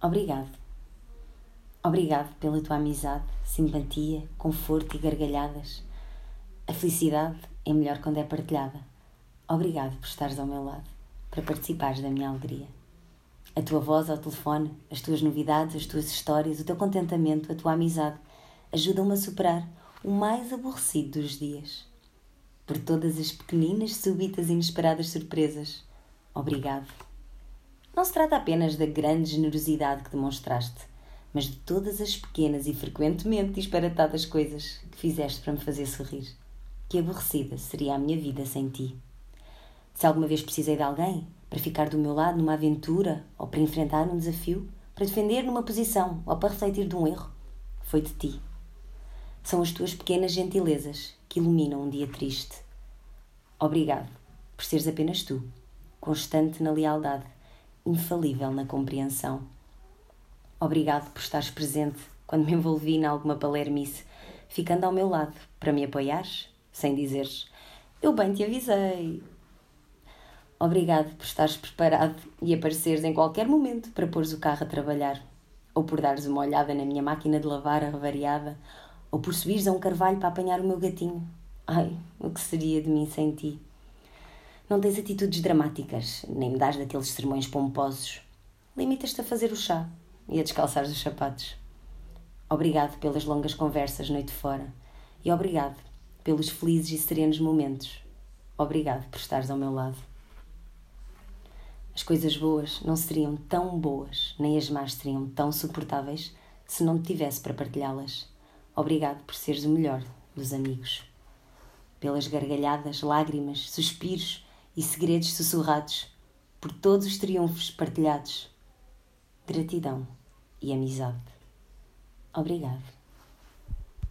Obrigado. Obrigado pela tua amizade, simpatia, conforto e gargalhadas. A felicidade é melhor quando é partilhada. Obrigado por estares ao meu lado, para participares da minha alegria. A tua voz ao telefone, as tuas novidades, as tuas histórias, o teu contentamento, a tua amizade ajudam-me a superar o mais aborrecido dos dias. Por todas as pequeninas, súbitas e inesperadas surpresas. Obrigado. Não se trata apenas da grande generosidade que demonstraste, mas de todas as pequenas e frequentemente disparatadas coisas que fizeste para me fazer sorrir. Que aborrecida seria a minha vida sem ti. Se alguma vez precisei de alguém para ficar do meu lado numa aventura ou para enfrentar um desafio, para defender numa posição ou para refletir de um erro, foi de ti. São as tuas pequenas gentilezas que iluminam um dia triste. Obrigado por seres apenas tu, constante na lealdade, infalível na compreensão. Obrigado por estares presente quando me envolvi em alguma palermice, ficando ao meu lado para me apoiares, sem dizeres eu bem te avisei, Obrigado por estares preparado e apareceres em qualquer momento para pôres o carro a trabalhar, ou por dares uma olhada na minha máquina de lavar avariada, ou por subires a um carvalho para apanhar o meu gatinho. Ai, o que seria de mim sem ti? Não tens atitudes dramáticas, nem me dás daqueles sermões pomposos. Limitas-te a fazer o chá e a descalçar os sapatos. Obrigado pelas longas conversas noite fora e obrigado pelos felizes e serenos momentos. Obrigado por estares ao meu lado. As coisas boas não seriam tão boas, nem as más seriam tão suportáveis se não te tivesse para partilhá-las. Obrigado por seres o melhor dos amigos. Pelas gargalhadas, lágrimas, suspiros e segredos sussurrados, por todos os triunfos partilhados. Gratidão e amizade. Obrigado.